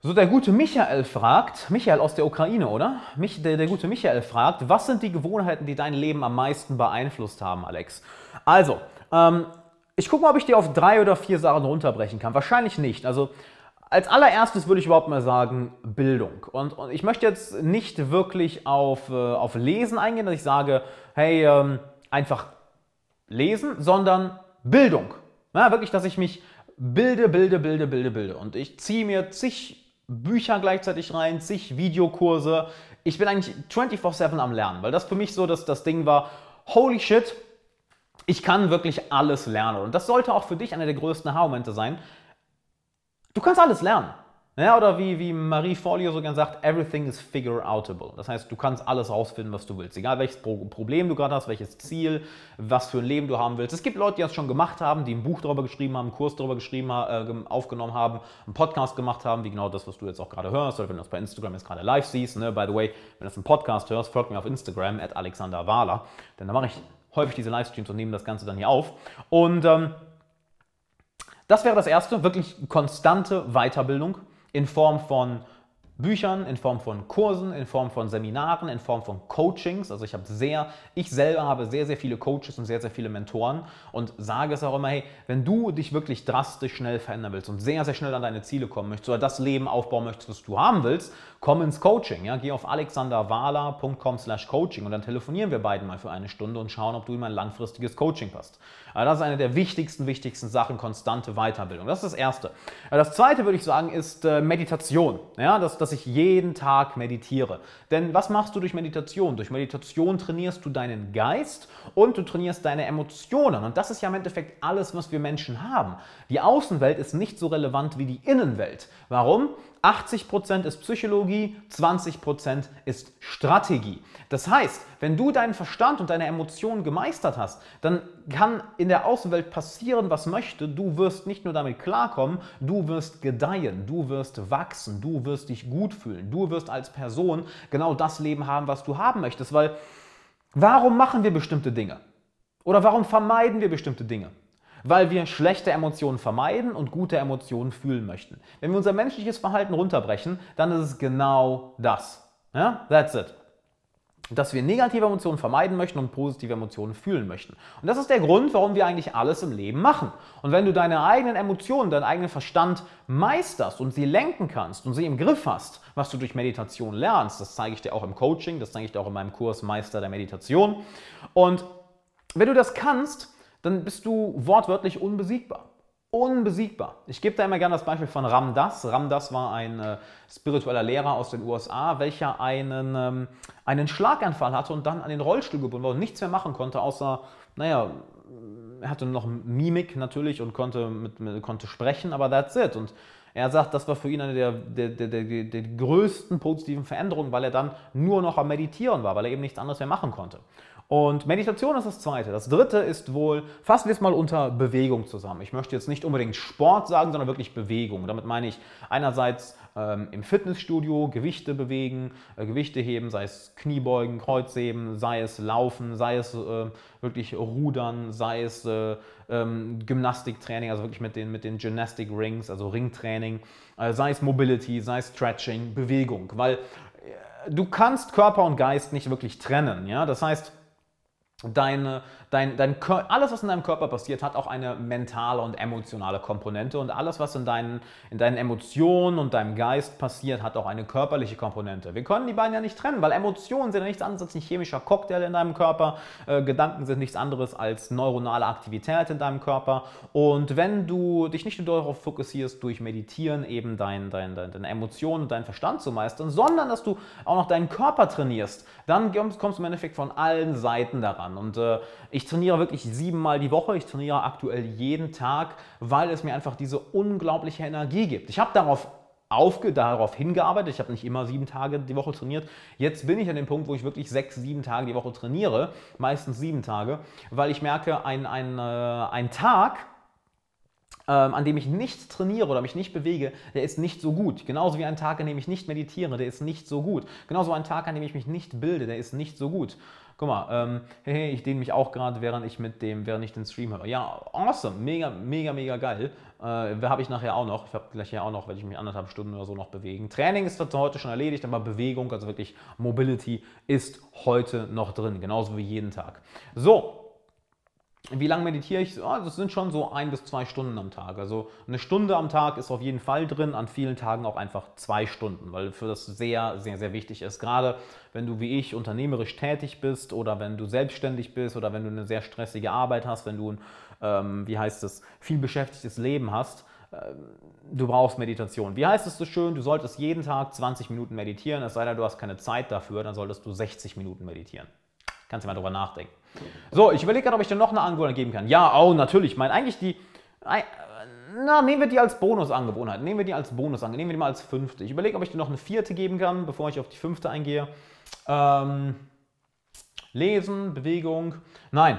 So, der gute Michael fragt, Michael aus der Ukraine, oder? Mich, der, der gute Michael fragt, was sind die Gewohnheiten, die dein Leben am meisten beeinflusst haben, Alex? Also, ähm, ich gucke mal, ob ich dir auf drei oder vier Sachen runterbrechen kann. Wahrscheinlich nicht. Also, als allererstes würde ich überhaupt mal sagen, Bildung. Und, und ich möchte jetzt nicht wirklich auf, äh, auf Lesen eingehen, dass ich sage, hey, ähm, einfach lesen, sondern Bildung. Ja, wirklich, dass ich mich bilde, bilde, bilde, bilde, bilde. Und ich ziehe mir zig Bücher gleichzeitig rein, zig Videokurse. Ich bin eigentlich 24-7 am Lernen, weil das für mich so das, das Ding war, holy shit, ich kann wirklich alles lernen. Und das sollte auch für dich einer der größten Aha-Momente sein. Du kannst alles lernen. Ja, oder wie, wie Marie Forleo so gern sagt, everything is figure outable. Das heißt, du kannst alles rausfinden, was du willst. Egal welches Problem du gerade hast, welches Ziel, was für ein Leben du haben willst. Es gibt Leute, die das schon gemacht haben, die ein Buch darüber geschrieben haben, einen Kurs darüber geschrieben, äh, aufgenommen haben, einen Podcast gemacht haben, wie genau das, was du jetzt auch gerade hörst, oder wenn du das bei Instagram jetzt gerade live siehst. Ne? By the way, wenn du das im Podcast hörst, folg mir auf Instagram, at Alexander Wahler, denn da mache ich häufig diese Livestreams und nehme das Ganze dann hier auf. Und ähm, das wäre das Erste, wirklich konstante Weiterbildung in Form von Büchern, in Form von Kursen, in Form von Seminaren, in Form von Coachings. Also ich habe sehr, ich selber habe sehr, sehr viele Coaches und sehr, sehr viele Mentoren und sage es auch immer, hey, wenn du dich wirklich drastisch schnell verändern willst und sehr, sehr schnell an deine Ziele kommen möchtest oder das Leben aufbauen möchtest, was du haben willst, komm ins Coaching. Ja? Geh auf alexanderwala.com slash coaching und dann telefonieren wir beiden mal für eine Stunde und schauen, ob du in ein langfristiges Coaching passt. Also das ist eine der wichtigsten, wichtigsten Sachen, konstante Weiterbildung. Das ist das Erste. Das Zweite, würde ich sagen, ist äh, Meditation. Ja? Dass, dass ich jeden Tag meditiere. Denn was machst du durch Meditation? Durch Meditation trainierst du deinen Geist und du trainierst deine Emotionen. Und das ist ja im Endeffekt alles, was wir Menschen haben. Die Außenwelt ist nicht so relevant wie die Innenwelt. Warum? 80% ist Psychologie, 20% ist Strategie. Das heißt, wenn du deinen Verstand und deine Emotionen gemeistert hast, dann kann in der Außenwelt passieren, was möchte. Du wirst nicht nur damit klarkommen, du wirst gedeihen, du wirst wachsen, du wirst dich gut fühlen, du wirst als Person genau das Leben haben, was du haben möchtest. Weil warum machen wir bestimmte Dinge? Oder warum vermeiden wir bestimmte Dinge? Weil wir schlechte Emotionen vermeiden und gute Emotionen fühlen möchten. Wenn wir unser menschliches Verhalten runterbrechen, dann ist es genau das. Ja? That's it. Dass wir negative Emotionen vermeiden möchten und positive Emotionen fühlen möchten. Und das ist der Grund, warum wir eigentlich alles im Leben machen. Und wenn du deine eigenen Emotionen, deinen eigenen Verstand meisterst und sie lenken kannst und sie im Griff hast, was du durch Meditation lernst, das zeige ich dir auch im Coaching, das zeige ich dir auch in meinem Kurs Meister der Meditation. Und wenn du das kannst, dann bist du wortwörtlich unbesiegbar. Unbesiegbar. Ich gebe da immer gerne das Beispiel von Ram Dass. Ram Dass war ein äh, spiritueller Lehrer aus den USA, welcher einen, ähm, einen Schlaganfall hatte und dann an den Rollstuhl gebunden war und nichts mehr machen konnte, außer, naja, er hatte noch Mimik natürlich und konnte, mit, mit, konnte sprechen, aber that's it. Und er sagt, das war für ihn eine der, der, der, der, der größten positiven Veränderungen, weil er dann nur noch am Meditieren war, weil er eben nichts anderes mehr machen konnte. Und Meditation ist das zweite. Das dritte ist wohl, fassen wir es mal unter Bewegung zusammen. Ich möchte jetzt nicht unbedingt Sport sagen, sondern wirklich Bewegung. Damit meine ich einerseits ähm, im Fitnessstudio Gewichte bewegen, äh, Gewichte heben, sei es Kniebeugen, Kreuzheben, sei es Laufen, sei es äh, wirklich Rudern, sei es äh, ähm, Gymnastiktraining, also wirklich mit den, mit den Gymnastic Rings, also Ringtraining, äh, sei es Mobility, sei es Stretching, Bewegung. Weil äh, du kannst Körper und Geist nicht wirklich trennen. Ja? Das heißt, deine, dein, dein, alles, was in deinem Körper passiert, hat auch eine mentale und emotionale Komponente. Und alles, was in deinen, in deinen Emotionen und deinem Geist passiert, hat auch eine körperliche Komponente. Wir können die beiden ja nicht trennen, weil Emotionen sind ja nichts anderes als ein chemischer Cocktail in deinem Körper. Äh, Gedanken sind nichts anderes als neuronale Aktivität in deinem Körper. Und wenn du dich nicht nur darauf fokussierst, durch Meditieren eben dein, dein, dein, deine Emotionen und deinen Verstand zu meistern, sondern dass du auch noch deinen Körper trainierst, dann kommst du im Endeffekt von allen Seiten daran an. Und äh, ich trainiere wirklich siebenmal die Woche. Ich trainiere aktuell jeden Tag, weil es mir einfach diese unglaubliche Energie gibt. Ich habe darauf aufge darauf hingearbeitet. Ich habe nicht immer sieben Tage die Woche trainiert. Jetzt bin ich an dem Punkt, wo ich wirklich sechs, sieben Tage die Woche trainiere, meistens sieben Tage, weil ich merke, ein, ein, äh, ein Tag ähm, an dem ich nicht trainiere oder mich nicht bewege, der ist nicht so gut. Genauso wie ein Tag, an dem ich nicht meditiere, der ist nicht so gut. Genauso ein Tag, an dem ich mich nicht bilde, der ist nicht so gut. Guck mal, ähm, hey, ich dehne mich auch gerade, während ich mit dem, während ich den Stream habe. Ja, awesome, mega, mega, mega geil. Äh, habe ich nachher auch noch. Ich habe gleich ja auch noch, werde ich mich anderthalb Stunden oder so noch bewegen. Training ist heute schon erledigt, aber Bewegung, also wirklich Mobility, ist heute noch drin, genauso wie jeden Tag. So, wie lange meditiere ich? Oh, das sind schon so ein bis zwei Stunden am Tag. Also eine Stunde am Tag ist auf jeden Fall drin, an vielen Tagen auch einfach zwei Stunden, weil für das sehr, sehr, sehr wichtig ist. Gerade wenn du wie ich unternehmerisch tätig bist oder wenn du selbstständig bist oder wenn du eine sehr stressige Arbeit hast, wenn du ein, ähm, wie heißt es, viel beschäftigtes Leben hast, ähm, du brauchst Meditation. Wie heißt es so schön? Du solltest jeden Tag 20 Minuten meditieren, es sei denn, du hast keine Zeit dafür, dann solltest du 60 Minuten meditieren. Kannst du mal drüber nachdenken. So, ich überlege gerade, ob ich dir noch eine Angewohnheit geben kann. Ja, oh, natürlich. Ich meine, eigentlich die. Na, nehmen wir die als Bonusangewohnheit. Nehmen wir die als Bonusangewohnheit. Nehmen wir die mal als fünfte. Ich überlege, ob ich dir noch eine vierte geben kann, bevor ich auf die fünfte eingehe. Ähm, lesen, Bewegung. Nein.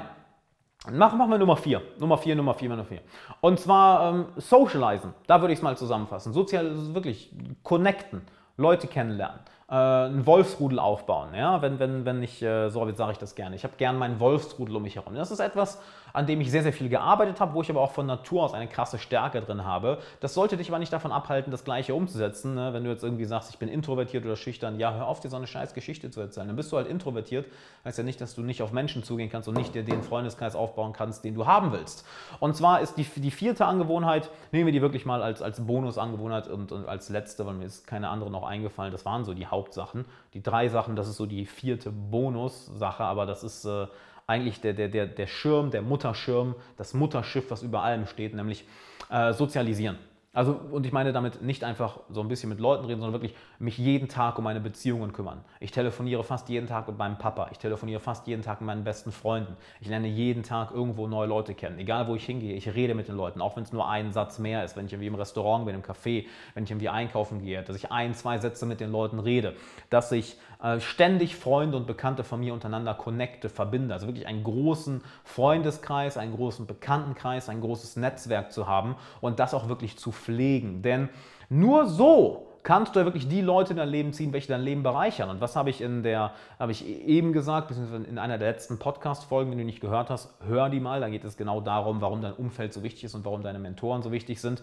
Machen, machen wir Nummer vier. Nummer vier, Nummer vier, Nummer vier. Und zwar ähm, Socializen. Da würde ich es mal zusammenfassen. Sozial, wirklich connecten. Leute kennenlernen äh, einen Wolfsrudel aufbauen. Ja? Wenn, wenn, wenn ich, äh, so sage ich das gerne. Ich habe gern meinen Wolfsrudel um mich herum. Das ist etwas, an dem ich sehr, sehr viel gearbeitet habe, wo ich aber auch von Natur aus eine krasse Stärke drin habe. Das sollte dich aber nicht davon abhalten, das Gleiche umzusetzen. Ne? Wenn du jetzt irgendwie sagst, ich bin introvertiert oder schüchtern, ja, hör auf, dir so eine scheiß Geschichte zu erzählen. Dann bist du halt introvertiert. Heißt ja nicht, dass du nicht auf Menschen zugehen kannst und nicht dir den Freundeskreis aufbauen kannst, den du haben willst. Und zwar ist die, die vierte Angewohnheit, nehmen wir die wirklich mal als, als Bonusangewohnheit und, und als letzte, weil mir ist keine andere noch eingefallen. Das waren so die Hauptsachen. Die drei Sachen, das ist so die vierte Bonussache, aber das ist. Äh, eigentlich der, der, der, der Schirm, der Mutterschirm, das Mutterschiff, was über allem steht, nämlich äh, sozialisieren. Also, und ich meine damit nicht einfach so ein bisschen mit Leuten reden, sondern wirklich mich jeden Tag um meine Beziehungen kümmern. Ich telefoniere fast jeden Tag mit meinem Papa. Ich telefoniere fast jeden Tag mit meinen besten Freunden. Ich lerne jeden Tag irgendwo neue Leute kennen. Egal wo ich hingehe, ich rede mit den Leuten, auch wenn es nur ein Satz mehr ist. Wenn ich irgendwie im Restaurant bin, im Café, wenn ich irgendwie einkaufen gehe, dass ich ein, zwei Sätze mit den Leuten rede. Dass ich äh, ständig Freunde und Bekannte von mir untereinander connecte, verbinde. Also wirklich einen großen Freundeskreis, einen großen Bekanntenkreis, ein großes Netzwerk zu haben und das auch wirklich zu pflegen. Denn nur so kannst du ja wirklich die Leute in dein Leben ziehen, welche dein Leben bereichern. Und was habe ich in der, habe ich eben gesagt, beziehungsweise in einer der letzten Podcast-Folgen, wenn du nicht gehört hast, hör die mal. Da geht es genau darum, warum dein Umfeld so wichtig ist und warum deine Mentoren so wichtig sind.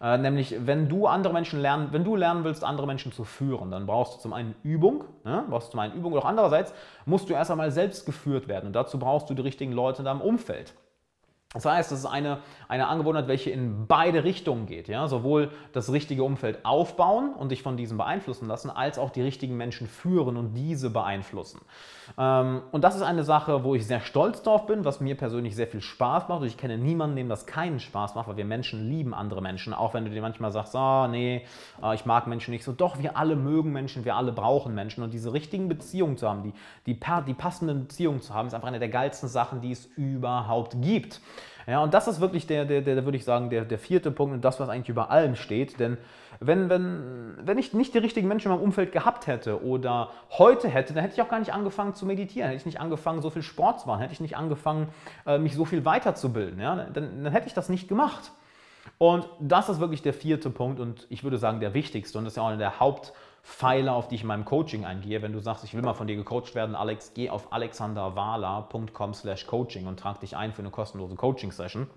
Äh, nämlich, wenn du andere Menschen lernen, wenn du lernen willst, andere Menschen zu führen, dann brauchst du zum einen Übung, ne? brauchst du zum einen Übung, oder andererseits musst du erst einmal selbst geführt werden. Und dazu brauchst du die richtigen Leute in deinem Umfeld. Das heißt, das ist eine, eine Angewohnheit, welche in beide Richtungen geht. Ja? Sowohl das richtige Umfeld aufbauen und dich von diesem beeinflussen lassen, als auch die richtigen Menschen führen und diese beeinflussen. Ähm, und das ist eine Sache, wo ich sehr stolz drauf bin, was mir persönlich sehr viel Spaß macht. Und ich kenne niemanden, dem das keinen Spaß macht, weil wir Menschen lieben andere Menschen. Auch wenn du dir manchmal sagst, oh, nee, äh, ich mag Menschen nicht so. Doch, wir alle mögen Menschen, wir alle brauchen Menschen. Und diese richtigen Beziehungen zu haben, die, die, die passenden Beziehungen zu haben, ist einfach eine der geilsten Sachen, die es überhaupt gibt. Ja, und das ist wirklich der, der, der, würde ich sagen, der, der vierte Punkt und das, was eigentlich über allem steht. Denn wenn, wenn, wenn ich nicht die richtigen Menschen in meinem Umfeld gehabt hätte oder heute hätte, dann hätte ich auch gar nicht angefangen zu meditieren, hätte ich nicht angefangen, so viel Sport zu machen, hätte ich nicht angefangen, äh, mich so viel weiterzubilden. Ja? Dann, dann hätte ich das nicht gemacht. Und das ist wirklich der vierte Punkt und ich würde sagen der wichtigste und das ist ja auch einer der Haupt- Pfeiler, auf die ich in meinem Coaching eingehe. Wenn du sagst, ich will mal von dir gecoacht werden, Alex, geh auf alexanderwala.com slash coaching und trag dich ein für eine kostenlose Coaching-Session.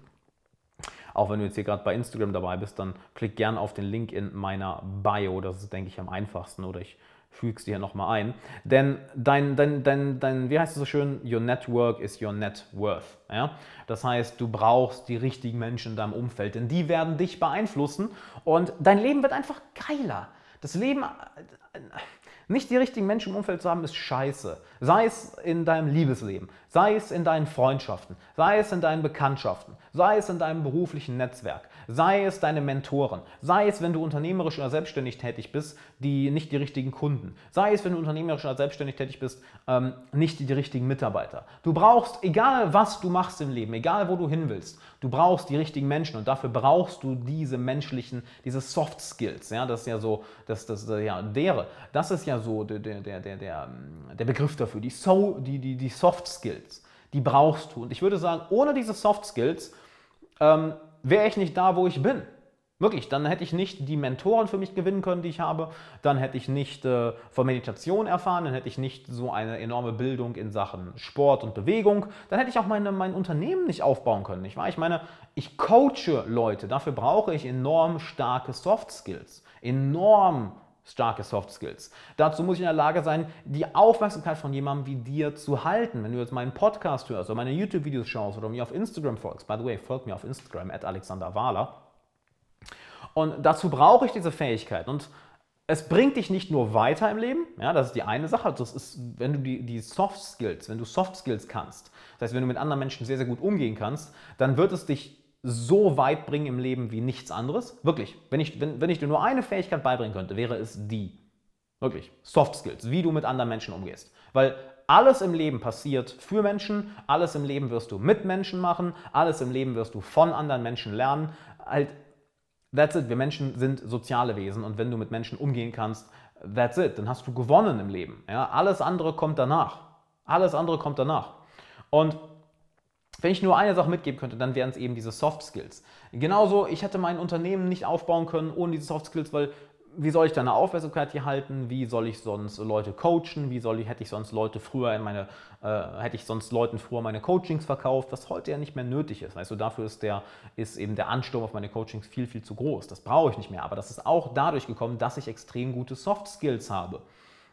Auch wenn du jetzt hier gerade bei Instagram dabei bist, dann klick gerne auf den Link in meiner Bio. Das ist, denke ich, am einfachsten. Oder ich füge es dir nochmal ein. Denn dein, dein, dein, dein, wie heißt es so schön, your network is your net worth. Ja? Das heißt, du brauchst die richtigen Menschen in deinem Umfeld, denn die werden dich beeinflussen und dein Leben wird einfach geiler. Das Leben, nicht die richtigen Menschen im Umfeld zu haben, ist scheiße. Sei es in deinem Liebesleben, sei es in deinen Freundschaften, sei es in deinen Bekanntschaften, sei es in deinem beruflichen Netzwerk, sei es deine Mentoren, sei es, wenn du unternehmerisch oder selbstständig tätig bist, die nicht die richtigen Kunden, sei es, wenn du unternehmerisch oder selbstständig tätig bist, ähm, nicht die, richtigen Mitarbeiter. Du brauchst, egal was du machst im Leben, egal wo du hin willst, du brauchst die richtigen Menschen und dafür brauchst du diese menschlichen, diese Soft Skills. Ja, das ist ja so, das, das, ja, dere, das ist ja so der, der, der, der, der Begriff dafür, die, so, die, die, die Soft Skills, die brauchst du. Und ich würde sagen, ohne diese Soft Skills ähm, wäre ich nicht da, wo ich bin. Wirklich, dann hätte ich nicht die Mentoren für mich gewinnen können, die ich habe. Dann hätte ich nicht äh, von Meditation erfahren. Dann hätte ich nicht so eine enorme Bildung in Sachen Sport und Bewegung. Dann hätte ich auch meine, mein Unternehmen nicht aufbauen können. Nicht wahr? Ich meine, ich coache Leute. Dafür brauche ich enorm starke Soft Skills. Enorm starke Soft Skills. Dazu muss ich in der Lage sein, die Aufmerksamkeit von jemandem wie dir zu halten. Wenn du jetzt meinen Podcast hörst oder meine YouTube-Videos schaust oder mir auf Instagram folgst. By the way, folgt mir auf Instagram, at Alexander Wahler und dazu brauche ich diese Fähigkeit. Und es bringt dich nicht nur weiter im Leben, ja, das ist die eine Sache, das ist, wenn du die, die Soft Skills, wenn du Soft Skills kannst, das heißt, wenn du mit anderen Menschen sehr, sehr gut umgehen kannst, dann wird es dich so weit bringen im Leben wie nichts anderes. Wirklich, wenn ich, wenn, wenn ich dir nur eine Fähigkeit beibringen könnte, wäre es die. Wirklich, Soft Skills, wie du mit anderen Menschen umgehst. Weil alles im Leben passiert für Menschen, alles im Leben wirst du mit Menschen machen, alles im Leben wirst du von anderen Menschen lernen. Halt That's it. Wir Menschen sind soziale Wesen und wenn du mit Menschen umgehen kannst, that's it. Dann hast du gewonnen im Leben. Ja? Alles andere kommt danach. Alles andere kommt danach. Und wenn ich nur eine Sache mitgeben könnte, dann wären es eben diese Soft Skills. Genauso, ich hätte mein Unternehmen nicht aufbauen können ohne diese Soft Skills, weil wie soll ich da eine Aufmerksamkeit hier halten? Wie soll ich sonst Leute coachen? Wie soll ich, hätte ich sonst Leute früher in meine, äh, hätte ich sonst Leuten früher meine Coachings verkauft, was heute ja nicht mehr nötig ist. Weißt du, dafür ist der, ist eben der Ansturm auf meine Coachings viel, viel zu groß. Das brauche ich nicht mehr. Aber das ist auch dadurch gekommen, dass ich extrem gute Soft Skills habe.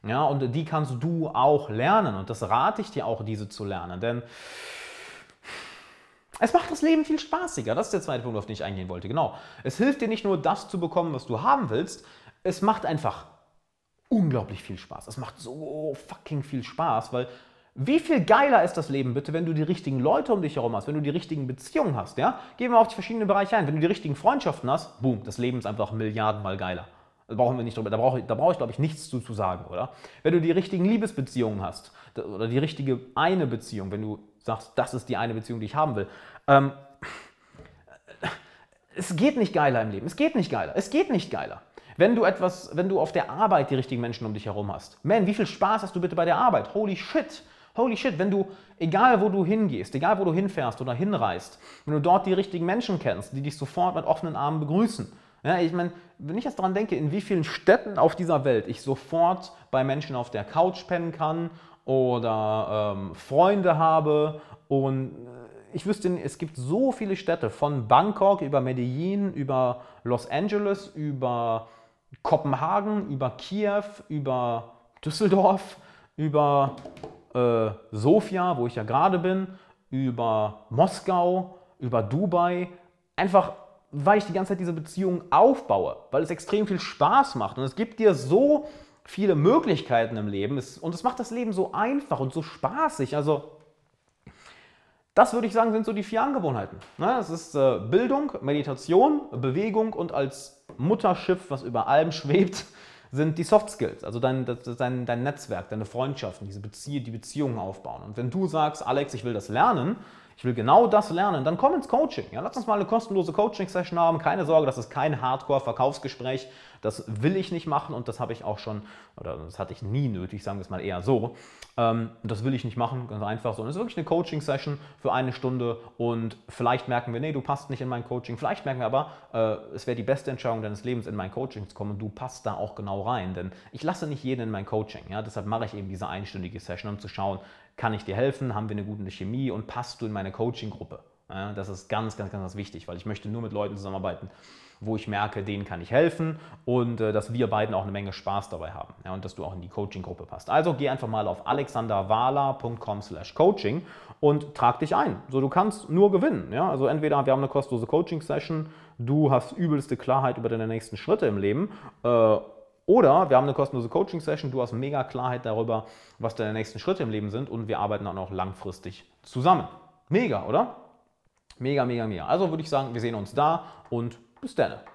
Ja, und die kannst du auch lernen. Und das rate ich dir auch, diese zu lernen. Denn es macht das Leben viel spaßiger. Das ist der zweite Punkt, auf den ich eingehen wollte. Genau. Es hilft dir nicht nur, das zu bekommen, was du haben willst, es macht einfach unglaublich viel Spaß. Es macht so fucking viel Spaß, weil wie viel geiler ist das Leben bitte, wenn du die richtigen Leute um dich herum hast, wenn du die richtigen Beziehungen hast, ja? Gehen wir auf die verschiedenen Bereiche ein. Wenn du die richtigen Freundschaften hast, boom, das Leben ist einfach Milliardenmal geiler. Da brauchen wir nicht drüber, da brauche ich, da brauch ich glaube ich, nichts zu, zu sagen, oder? Wenn du die richtigen Liebesbeziehungen hast, oder die richtige eine Beziehung, wenn du sagst, das ist die eine Beziehung, die ich haben will, ähm, es geht nicht geiler im Leben. Es geht nicht geiler. Es geht nicht geiler. Wenn du etwas, wenn du auf der Arbeit die richtigen Menschen um dich herum hast. Man, wie viel Spaß hast du bitte bei der Arbeit? Holy shit. Holy shit, wenn du, egal wo du hingehst, egal wo du hinfährst oder hinreist, wenn du dort die richtigen Menschen kennst, die dich sofort mit offenen Armen begrüßen. Ja, ich meine, wenn ich jetzt daran denke, in wie vielen Städten auf dieser Welt ich sofort bei Menschen auf der Couch pennen kann oder ähm, Freunde habe und äh, ich wüsste, es gibt so viele Städte, von Bangkok über Medellin, über Los Angeles, über Kopenhagen, über Kiew, über Düsseldorf, über äh, Sofia, wo ich ja gerade bin, über Moskau, über Dubai. Einfach, weil ich die ganze Zeit diese Beziehung aufbaue, weil es extrem viel Spaß macht. Und es gibt dir so viele Möglichkeiten im Leben und es macht das Leben so einfach und so spaßig. Also das würde ich sagen, sind so die vier Angewohnheiten. Es ist äh, Bildung, Meditation, Bewegung und als Mutterschiff, was über allem schwebt, sind die Soft Skills, also dein, dein, dein Netzwerk, deine Freundschaften, diese Bezie die Beziehungen aufbauen. Und wenn du sagst, Alex, ich will das lernen, ich will genau das lernen, dann komm ins Coaching. Ja, lass uns mal eine kostenlose Coaching-Session haben. Keine Sorge, das ist kein Hardcore-Verkaufsgespräch. Das will ich nicht machen und das habe ich auch schon, oder das hatte ich nie nötig, sagen wir es mal eher so. Ähm, das will ich nicht machen, ganz einfach so. Es ist wirklich eine Coaching-Session für eine Stunde und vielleicht merken wir, nee, du passt nicht in mein Coaching. Vielleicht merken wir aber, äh, es wäre die beste Entscheidung deines Lebens, in mein Coaching zu kommen du passt da auch genau rein. Denn ich lasse nicht jeden in mein Coaching. Ja? Deshalb mache ich eben diese einstündige Session, um zu schauen, kann ich dir helfen, haben wir eine gute Chemie und passt du in meine Coaching-Gruppe. Ja, das ist ganz, ganz, ganz wichtig, weil ich möchte nur mit Leuten zusammenarbeiten, wo ich merke, denen kann ich helfen und äh, dass wir beiden auch eine Menge Spaß dabei haben ja, und dass du auch in die Coaching-Gruppe passt. Also geh einfach mal auf alexanderwala.com slash coaching und trag dich ein. So, du kannst nur gewinnen. Ja? Also entweder wir haben eine kostenlose Coaching-Session, du hast übelste Klarheit über deine nächsten Schritte im Leben äh, oder wir haben eine kostenlose Coaching-Session, du hast mega Klarheit darüber, was deine nächsten Schritte im Leben sind und wir arbeiten dann auch langfristig zusammen. Mega, oder? Mega, mega, mega. Also würde ich sagen, wir sehen uns da und bis dann.